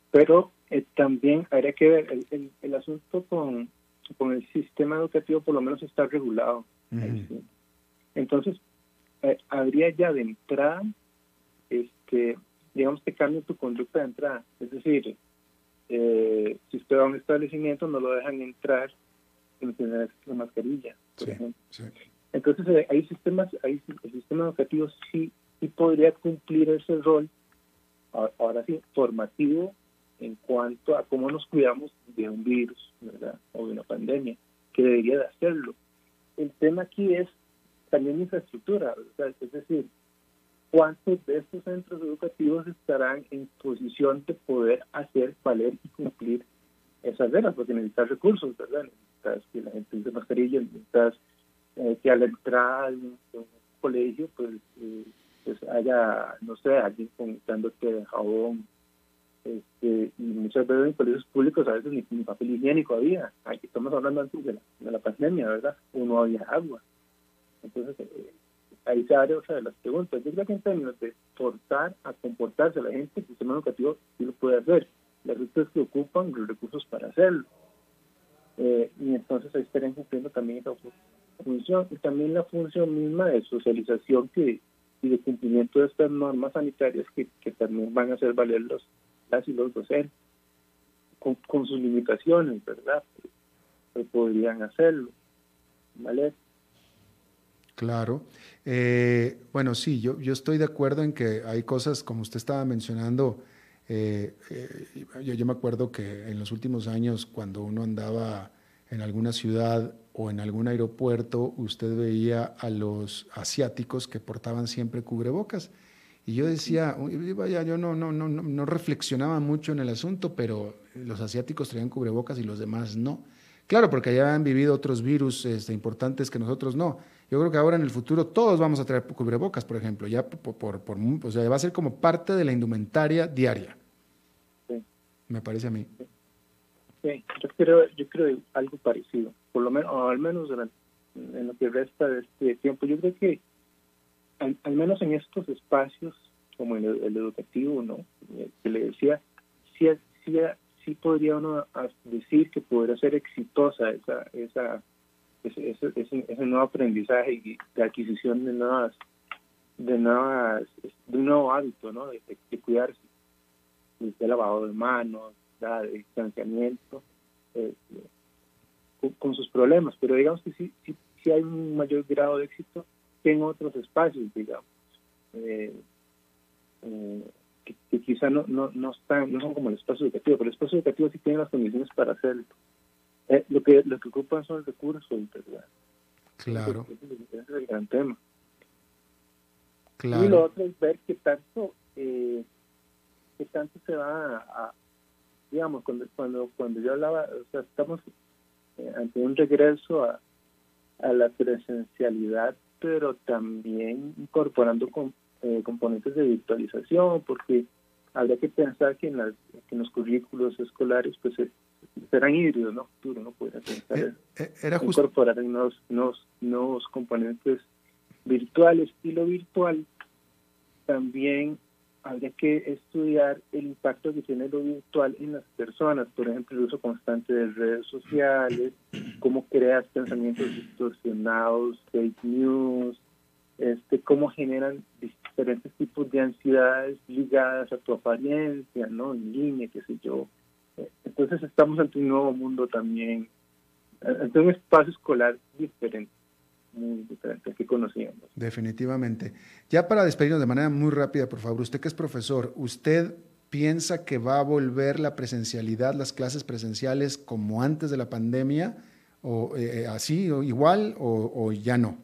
Pero eh, también habría que ver el, el, asunto con, con, el sistema educativo, por lo menos está regulado. Entonces, eh, habría ya de entrada, este, digamos que cambia tu conducta de entrada. Es decir, eh, si usted va a un establecimiento, no lo dejan entrar sin tener la mascarilla, por ejemplo. Entonces, eh, hay sistemas, hay, el sistema educativo sí, sí podría cumplir ese rol, ahora sí, formativo en cuanto a cómo nos cuidamos de un virus, ¿verdad? O de una pandemia, que debería de hacerlo. El tema aquí es también infraestructura, es decir, cuántos de estos centros educativos estarán en posición de poder hacer, valer y cumplir esas reglas, porque necesitas recursos, ¿verdad? Necesitas que la gente use mascarilla, necesitas eh, que a la entrada de un, colegio, pues, eh, pues, haya, no sé, alguien dándote jabón, este, y muchas veces en colegios públicos a veces ni, papel higiénico había. Aquí estamos hablando antes de la, de la pandemia, ¿verdad? Uno había agua. Entonces, eh, ahí se abre otra de las preguntas. Yo creo que en términos de forzar a comportarse a la gente, el sistema educativo sí lo puede hacer. Las es que ocupan los recursos para hacerlo. Eh, y entonces ahí estarían cumpliendo también esa función y también la función misma de socialización que, y de cumplimiento de estas normas sanitarias que, que también van a hacer valer los, y los docentes con, con sus limitaciones, ¿verdad? Pero podrían hacerlo. ¿Vale? Claro. Eh, bueno, sí, yo, yo estoy de acuerdo en que hay cosas, como usted estaba mencionando, eh, eh, yo, yo, me acuerdo que en los últimos años, cuando uno andaba en alguna ciudad o en algún aeropuerto, usted veía a los asiáticos que portaban siempre cubrebocas. Y yo decía, vaya, yo no, no, no, no reflexionaba mucho en el asunto, pero los asiáticos traían cubrebocas y los demás no. Claro, porque allá han vivido otros virus este, importantes que nosotros no. Yo creo que ahora en el futuro todos vamos a traer cubrebocas, por ejemplo, ya por, por, o sea, va a ser como parte de la indumentaria diaria. Sí. Me parece a mí. Sí, yo creo, yo creo algo parecido, por lo menos, o al menos en lo que resta de este tiempo. Yo creo que al, menos en estos espacios, como el, el educativo, ¿no? Que le decía, sí, sí, sí podría uno decir que podría ser exitosa esa, esa ese, ese, nuevo aprendizaje y de adquisición de nuevas, de nuevas, de un nuevo hábito, ¿no? De, cuidarse, de lavado de manos, de distanciamiento, eh, con, sus problemas, pero digamos que sí, sí, sí, hay un mayor grado de éxito que en otros espacios, digamos, eh, eh, que, quizá no, no, no, están, no son como el espacio educativo, pero el espacio educativo sí tiene las condiciones para hacerlo. Eh, lo que lo que ocupan son recursos, ¿verdad? Claro. Ese es el gran tema. Claro. Y lo otro es ver que tanto eh, qué tanto se va a, digamos, cuando, cuando, cuando yo hablaba, o sea, estamos eh, ante un regreso a, a la presencialidad, pero también incorporando con, eh, componentes de virtualización, porque habría que pensar que en, las, que en los currículos escolares pues serán híbridos, ¿no? Futuro, ¿no? Podría pensar Eh, eh, era justo. incorporar nuevos, nuevos, nuevos componentes virtuales y lo virtual también habría que estudiar el impacto que tiene lo virtual en las personas, por ejemplo, el uso constante de redes sociales, cómo creas pensamientos distorsionados, fake news, este, cómo generan diferentes tipos de ansiedades ligadas a tu apariencia, ¿no? En línea, qué sé yo. Entonces estamos ante un nuevo mundo también, ante un espacio escolar diferente muy diferente al que conocíamos. Definitivamente. Ya para despedirnos de manera muy rápida, por favor, usted que es profesor, ¿usted piensa que va a volver la presencialidad, las clases presenciales como antes de la pandemia, o eh, así, o igual, o, o, ya no?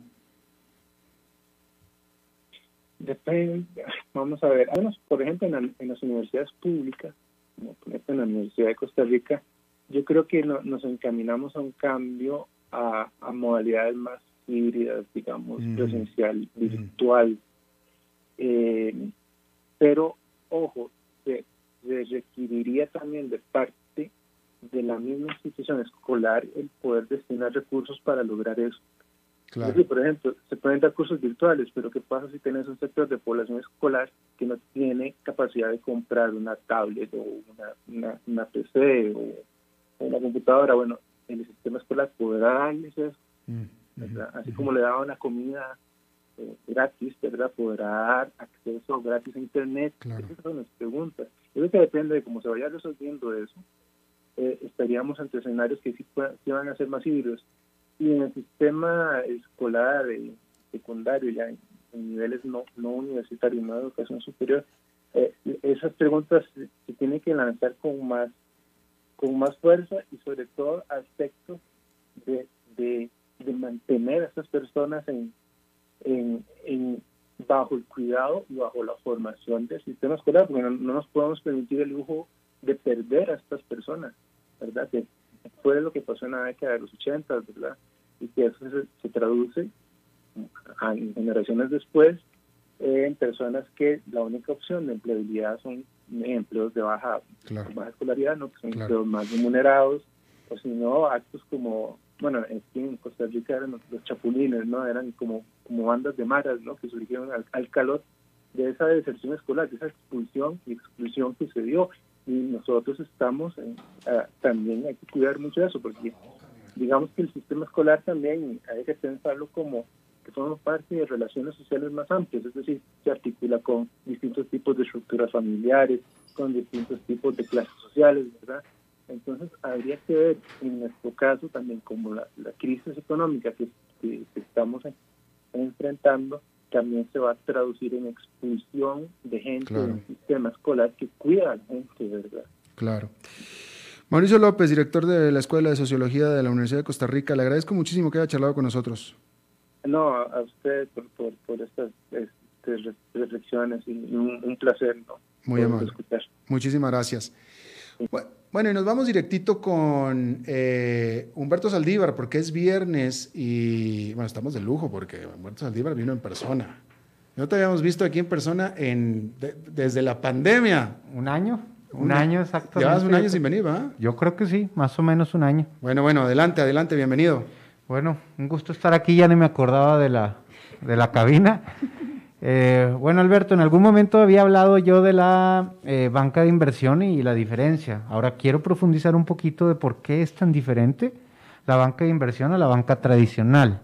Depende, vamos a ver, por ejemplo, en, la, en, las universidades públicas, como por ejemplo en la Universidad de Costa Rica, yo creo que no, nos encaminamos a un cambio a, a modalidades más híbridas, digamos, mm. presencial, virtual. Eh, pero, ojo, se, se, requeriría también de parte de la misma institución escolar el poder destinar recursos para lograr eso. Claro. Decir, por ejemplo, se pueden dar cursos virtuales, pero ¿qué pasa si tienes un sector de población escolar que no tiene capacidad de comprar una tablet o una, una, una PC o una computadora? Bueno, el sistema escolar podrá darles eso. Mm. ¿Verdad? Así como le daba una comida eh, gratis, ¿verdad? Podrá dar acceso gratis a Internet. Claro. Esas son las preguntas. Yo creo que depende de cómo se vaya resolviendo eso. Eh, estaríamos ante escenarios que sí, puedan, sí van a ser más híbridos. Y en el sistema escolar, eh, secundario, ya en, en, niveles no, no universitarios, no de educación superior, eh, esas preguntas se, se tienen que lanzar con más, con más fuerza y sobre todo aspectos de, de de mantener a estas personas en, en, en, bajo el cuidado y bajo la formación del sistema escolar, porque no, no, nos podemos permitir el lujo de perder a estas personas, ¿verdad? Que fue lo que pasó en la década de los 80, ¿verdad? Y que eso se, se traduce a generaciones después eh, en personas que la única opción de empleabilidad son empleos de baja, claro. baja escolaridad, ¿no? que son claro. empleos más remunerados, o si no, actos como bueno, en Costa Rica eran los, los, chapulines, ¿no? Eran como, como bandas de maras, ¿no? Que surgieron al, al, calor de esa deserción escolar, de esa expulsión y exclusión que se dio. Y nosotros estamos, en, uh, también hay que cuidar mucho de eso, porque digamos que el sistema escolar también hay que pensarlo como que forma parte de relaciones sociales más amplias, es decir, se articula con distintos tipos de estructuras familiares, con distintos tipos de clases sociales, ¿verdad? Entonces, habría que ver en nuestro caso también como la, la crisis económica que, que, que estamos en, enfrentando también se va a traducir en expulsión de gente Claro. del sistema escolar que cuida a la gente, ¿verdad? Claro. Mauricio López, director de la Escuela de Sociología de la Universidad de Costa Rica, le agradezco muchísimo que haya charlado con nosotros. No, a, usted por, por, por estas re- reflexiones y un, un placer, ¿no? Muy amable. escuchar. Muchísimas gracias. Bu- Bueno, y nos vamos directito con eh, Humberto Saldívar, porque es viernes y, bueno, estamos de lujo porque Humberto Saldívar vino en persona. No te habíamos visto aquí en persona en, de- desde la pandemia. ¿Un año? Un, Un- año exactamente. Llevas un año sin venir, ¿va? Yo creo que sí, más o menos un año. Bueno, bueno, adelante, adelante, bienvenido. Bueno, un gusto estar aquí, ya ni me acordaba de la, de la cabina. Eh, bueno, Alberto, en algún momento había hablado yo de la eh, banca de inversión y la diferencia. Ahora quiero profundizar un poquito de por qué es tan diferente la banca de inversión a la banca tradicional.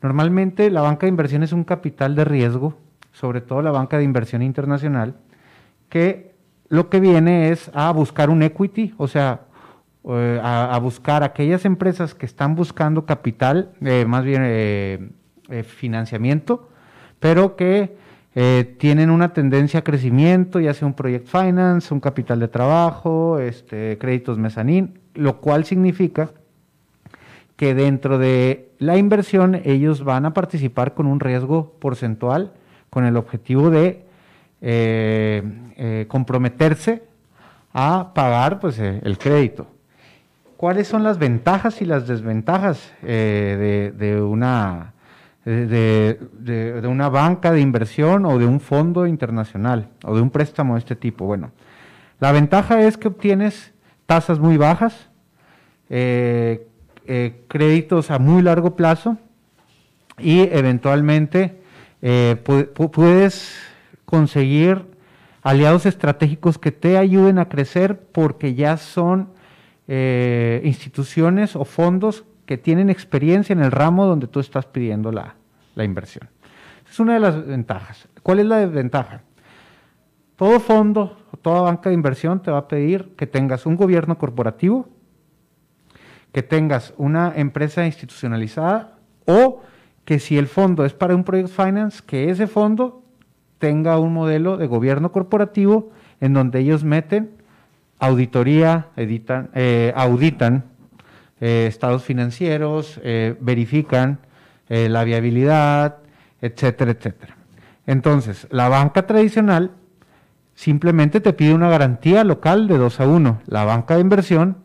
Normalmente la banca de inversión es un capital de riesgo, sobre todo la banca de inversión internacional, que lo que viene es a buscar un equity, o sea, eh, a, buscar aquellas empresas que están buscando capital, más bien financiamiento, pero que eh, tienen una tendencia a crecimiento, ya sea un project finance, un capital de trabajo, este, créditos mezanín, lo cual significa que dentro de la inversión ellos van a participar con un riesgo porcentual con el objetivo de comprometerse a pagar pues, el crédito. ¿Cuáles son las ventajas y las desventajas de, una, de, una banca de inversión o de un fondo internacional o de un préstamo de este tipo? Bueno, la ventaja es que obtienes tasas muy bajas, eh, eh, créditos a muy largo plazo y eventualmente eh, puedes conseguir aliados estratégicos que te ayuden a crecer porque ya son instituciones o fondos que tienen experiencia en el ramo donde tú estás pidiendo la, la inversión. Es una de las ventajas. ¿Cuál es la desventaja? Todo fondo o toda banca de inversión te va a pedir que tengas un gobierno corporativo, que tengas una empresa institucionalizada o que si el fondo es para un project finance, que ese fondo tenga un modelo de gobierno corporativo en donde ellos meten auditoría, editan, eh, auditan eh, estados financieros, eh, verifican la viabilidad, etcétera, etcétera. Entonces, la banca tradicional simplemente te pide una garantía local de 2 a 1. La banca de inversión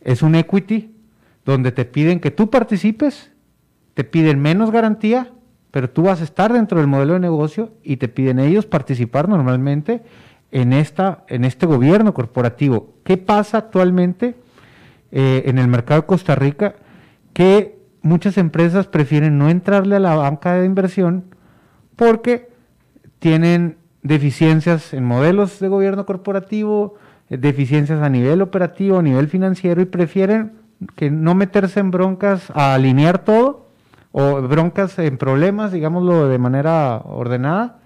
es un equity donde te piden que tú participes, te piden menos garantía, pero tú vas a estar dentro del modelo de negocio y te piden ellos participar normalmente en, esta, en este gobierno corporativo. ¿Qué pasa actualmente eh, en el mercado de Costa Rica? Que muchas empresas prefieren no entrarle a la banca de inversión porque tienen deficiencias en modelos de gobierno corporativo, eh, deficiencias a nivel operativo, a nivel financiero y prefieren que no meterse en broncas a alinear todo o broncas en problemas, digámoslo de manera ordenada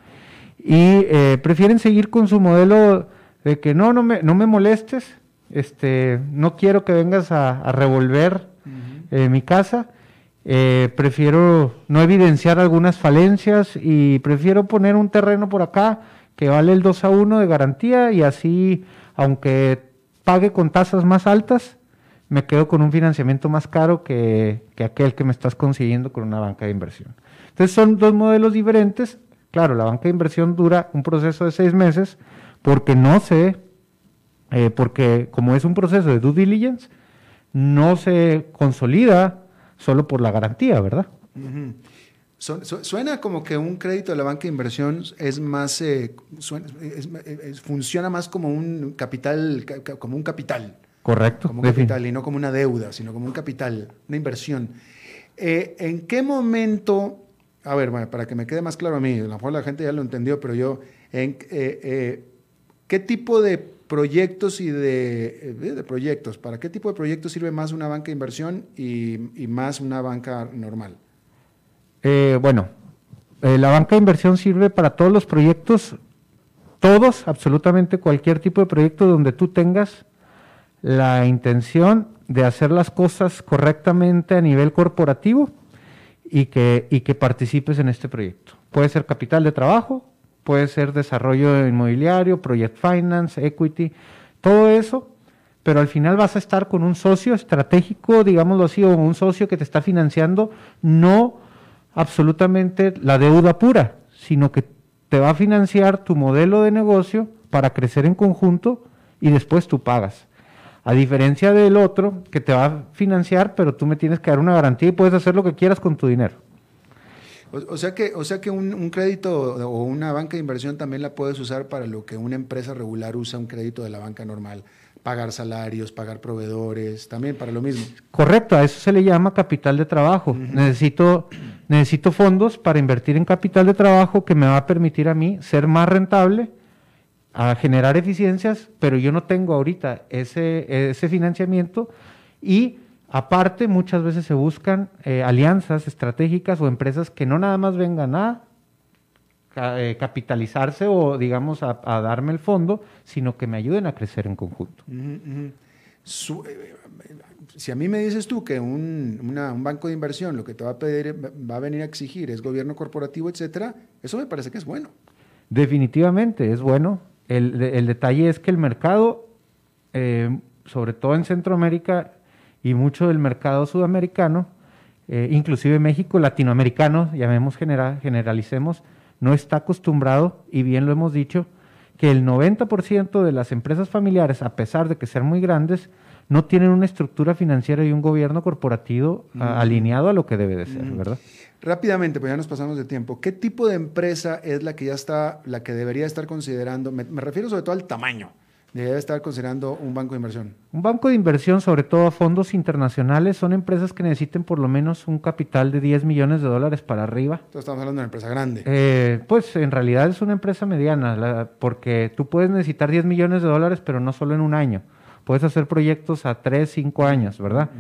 y eh, prefieren seguir con su modelo de que no, no me, no me molestes, este, no quiero que vengas a, revolver eh, mi casa, prefiero no evidenciar algunas falencias y prefiero poner un terreno por acá que vale el 2 a 1 de garantía y así, aunque pague con tasas más altas, me quedo con un financiamiento más caro que, aquel que me estás consiguiendo con una banca de inversión. Entonces son dos modelos diferentes. Claro, la banca de inversión dura un proceso de seis meses porque no se, eh, porque como es un proceso de due diligence, no se consolida solo por la garantía, ¿verdad? suena como que un crédito de la banca de inversión es más, eh, funciona más como un capital, como un capital. Correcto. Como un capital y no como una deuda, sino como un capital, una inversión. Eh, ¿En qué momento, a ver, para que me quede más claro a mí, a lo mejor la gente ya lo entendió, pero yo, en, eh, ¿qué tipo de proyectos y de, proyectos, para qué tipo de proyectos sirve más una banca de inversión y más una banca normal? Eh, bueno, eh, la banca de inversión sirve para todos los proyectos, todos, absolutamente cualquier tipo de proyecto donde tú tengas la intención de hacer las cosas correctamente a nivel corporativo y que, y que participes en este proyecto. Puede ser capital de trabajo, puede ser desarrollo inmobiliario, project finance, equity, todo eso, pero al final vas a estar con un socio estratégico, digámoslo así, o un socio que te está financiando, no absolutamente la deuda pura, sino que te va a financiar tu modelo de negocio para crecer en conjunto y después tú pagas. A diferencia del otro que te va a financiar, pero tú me tienes que dar una garantía y puedes hacer lo que quieras con tu dinero. O, sea que, o sea que un, un, crédito o una banca de inversión también la puedes usar para lo que una empresa regular usa un crédito de la banca normal pagar salarios, pagar proveedores, también para lo mismo. Correcto, a eso se le llama capital de trabajo. necesito, necesito fondos para invertir en capital de trabajo que me va a permitir a mí ser más rentable, a generar eficiencias, pero yo no tengo ahorita ese, ese financiamiento y aparte muchas veces se buscan eh, alianzas estratégicas o empresas que no nada más vengan a eh, capitalizarse o, digamos, a, darme el fondo, sino que me ayuden a crecer en conjunto. Eh, si a mí me dices tú que un, banco de inversión lo que te va a pedir, va a venir a exigir es gobierno corporativo, etcétera, eso me parece que es bueno. Definitivamente es bueno. El, detalle es que el mercado, eh, sobre todo en Centroamérica y mucho del mercado sudamericano, inclusive México, latinoamericano, llamemos general, generalicemos, no está acostumbrado, y bien lo hemos dicho, que el 90% de las empresas familiares, a pesar de que sean muy grandes, no tienen una estructura financiera y un gobierno corporativo mm. alineado a lo que debe de ser, mm. ¿verdad? Rápidamente, pues ya nos pasamos de tiempo. ¿Qué tipo de empresa es la que ya está, la que debería estar considerando? Me, refiero sobre todo al tamaño. Debería estar considerando un banco de inversión. Un banco de inversión, sobre todo a fondos internacionales, son empresas que necesiten por lo menos un capital de 10 millones de dólares para arriba. Entonces estamos hablando de una empresa grande. Eh, pues en realidad es una empresa mediana, porque tú puedes necesitar 10 millones de dólares, pero no solo en un año. Puedes hacer proyectos a 3, 5 años, ¿verdad?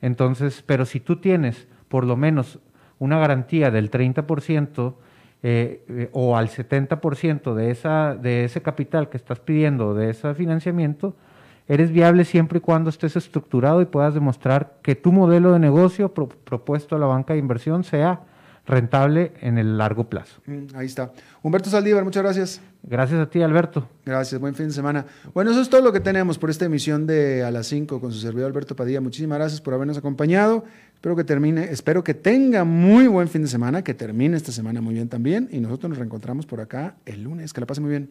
Entonces, pero si tú tienes por lo menos una garantía del 30% eh, eh, o al 70% de, esa, de ese capital que estás pidiendo, de ese financiamiento, eres viable siempre y cuando estés estructurado y puedas demostrar que tu modelo de negocio propuesto a la banca de inversión sea rentable en el largo plazo. Mm, ahí está. Humberto Saldívar, muchas gracias. Gracias a ti, Alberto. Gracias, buen fin de semana. Bueno, eso es todo lo que tenemos por esta emisión de A las 5 con su servidor Alberto Padilla. Muchísimas gracias por habernos acompañado. Espero que termine, espero que tenga muy buen fin de semana, que termine esta semana muy bien también y nosotros nos reencontramos por acá el lunes. Que la pase muy bien.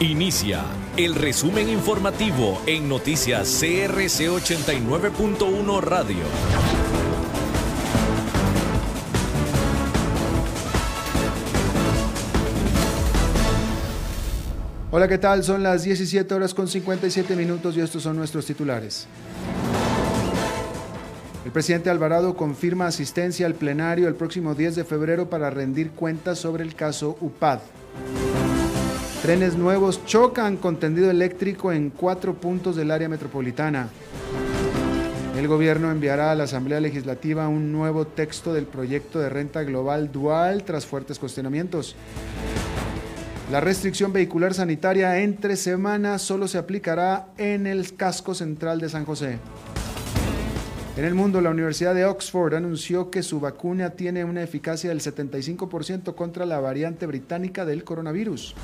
Inicia el resumen informativo en noticias CRC 89.1 Radio. Hola, ¿qué tal? Son las 17 horas con 57 minutos y estos son nuestros titulares. El presidente Alvarado confirma asistencia al plenario el próximo 10 de febrero para rendir cuentas sobre el caso UPAD. Trenes nuevos chocan con tendido eléctrico en cuatro puntos del área metropolitana. El gobierno enviará a la Asamblea Legislativa un nuevo texto del proyecto de renta global dual tras fuertes cuestionamientos. La restricción vehicular sanitaria entre semanas solo se aplicará en el casco central de San José. En el mundo, la Universidad de Oxford anunció que su vacuna tiene una eficacia del 75% contra la variante británica del coronavirus.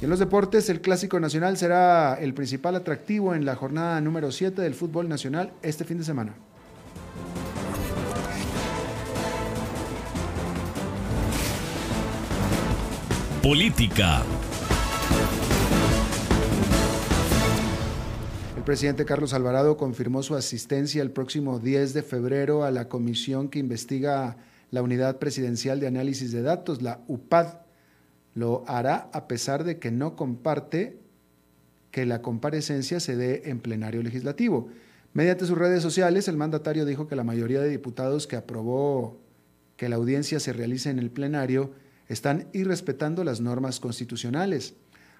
Y en los deportes, el Clásico Nacional será el principal atractivo en la jornada número 7 del fútbol nacional este fin de semana. Política. El presidente Carlos Alvarado confirmó su asistencia el próximo 10 de febrero a la comisión que investiga la Unidad Presidencial de Análisis de Datos, la UPAD lo hará a pesar de que no comparte que la comparecencia se dé en plenario legislativo. Mediante sus redes sociales, el mandatario dijo que la mayoría de diputados que aprobó que la audiencia se realice en el plenario están irrespetando las normas constitucionales.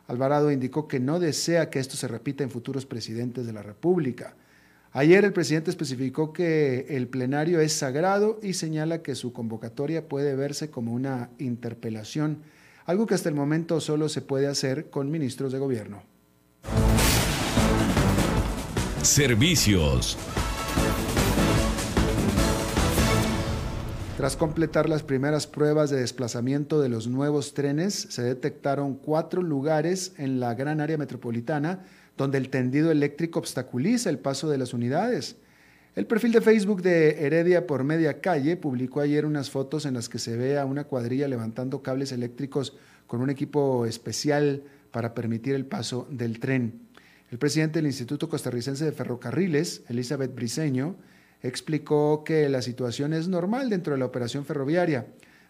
Alvarado indicó que no desea que esto se repita en futuros presidentes de la República. Ayer el presidente especificó que el plenario es sagrado y señala que su convocatoria puede verse como una interpelación algo que hasta el momento solo se puede hacer con ministros de gobierno. Servicios. Tras completar las primeras pruebas de desplazamiento de los nuevos trenes, se detectaron cuatro lugares en la gran área metropolitana donde el tendido eléctrico obstaculiza el paso de las unidades. El perfil de Facebook de Heredia por Media Calle publicó ayer unas fotos en las que se ve a una cuadrilla levantando cables eléctricos con un equipo especial para permitir el paso del tren. El presidente del Instituto Costarricense de Ferrocarriles, Elizabeth Briseño, explicó que la situación es normal dentro de la operación ferroviaria.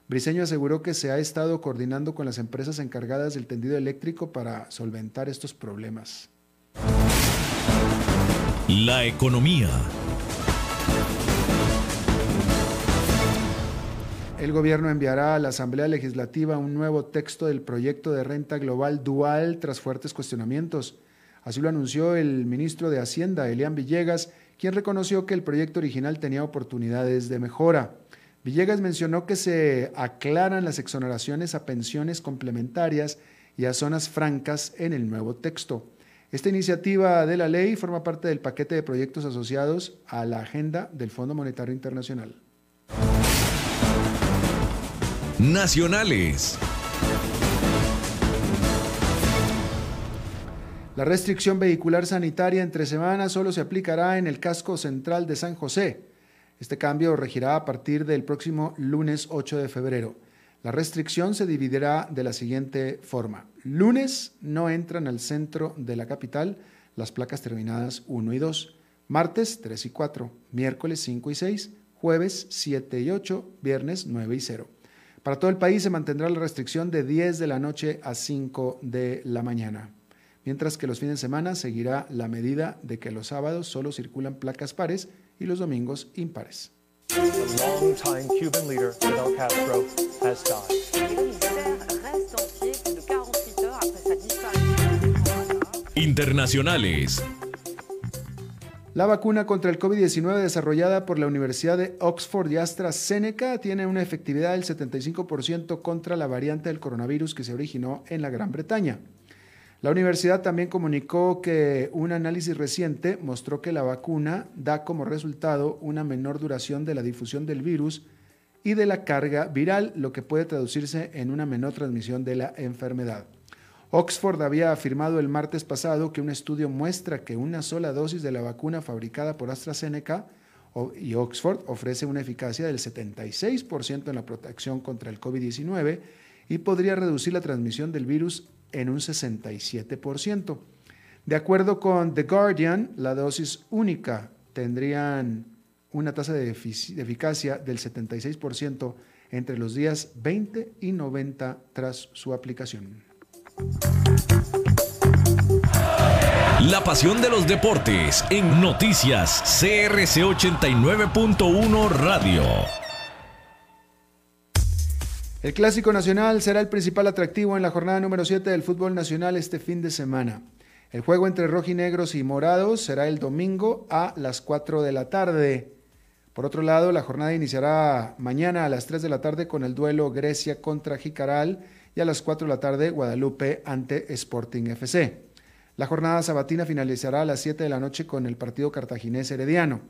Briseño aseguró que se ha estado coordinando con las empresas encargadas del tendido eléctrico para solventar estos problemas. La economía. El gobierno enviará a la Asamblea Legislativa un nuevo texto del proyecto de renta global dual tras fuertes cuestionamientos. Así lo anunció el ministro de Hacienda, Elian Villegas, quien reconoció que el proyecto original tenía oportunidades de mejora. Villegas mencionó que se aclaran las exoneraciones a pensiones complementarias y a zonas francas en el nuevo texto. Esta iniciativa de la ley forma parte del paquete de proyectos asociados a la agenda del Fondo Monetario Internacional. Nacionales. La restricción vehicular sanitaria entre semanas solo se aplicará en el casco central de San José. Este cambio regirá a partir del próximo lunes 8 de febrero. La restricción se dividirá de la siguiente forma. Lunes no entran al centro de la capital las placas terminadas 1 y 2. Martes 3 y 4. Miércoles 5 y 6. Jueves 7 y 8. Viernes 9 y 0. Para todo el país se mantendrá la restricción de 10 de la noche a 5 de la mañana. Mientras que los fines de semana seguirá la medida de que los sábados solo circulan placas pares y los domingos impares. Internacionales. La vacuna contra el COVID-19 desarrollada por la Universidad de Oxford y AstraZeneca tiene una efectividad del 75% contra la variante del coronavirus que se originó en la Gran Bretaña. La universidad también comunicó que un análisis reciente mostró que la vacuna da como resultado una menor duración de la difusión del virus y de la carga viral, lo que puede traducirse en una menor transmisión de la enfermedad. Oxford había afirmado el martes pasado que un estudio muestra que una sola dosis de la vacuna fabricada por AstraZeneca y Oxford ofrece una eficacia del 76% en la protección contra el COVID-19 y podría reducir la transmisión del virus en un 67%. De acuerdo con The Guardian, la dosis única tendrían una tasa de, eficacia del 76% entre los días 20 y 90 tras su aplicación. La pasión de los deportes en noticias CRC 89.1 Radio. El Clásico Nacional será el principal atractivo en la jornada número 7 del fútbol nacional este fin de semana. El juego entre rojinegros y morados será el domingo a las 4 de la tarde. Por otro lado, la jornada iniciará mañana a las 3 de la tarde con el duelo Grecia contra Jicaral y a las 4 de la tarde Guadalupe ante Sporting FC. La jornada sabatina finalizará a las 7 de la noche con el partido cartaginés herediano.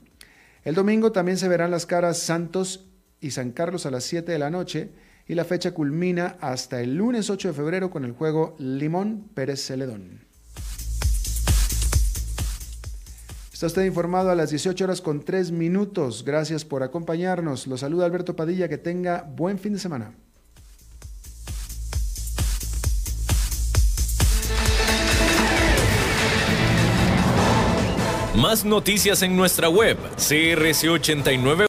El domingo también se verán las caras Santos y San Carlos a las 7 de la noche y la fecha culmina hasta el lunes 8 de febrero con el juego Limón Pérez Celedón. Está usted informado a las 18 horas con 3 minutos. Gracias por acompañarnos. Lo saluda Alberto Padilla. Que tenga buen fin de semana. Más noticias en nuestra web, crc89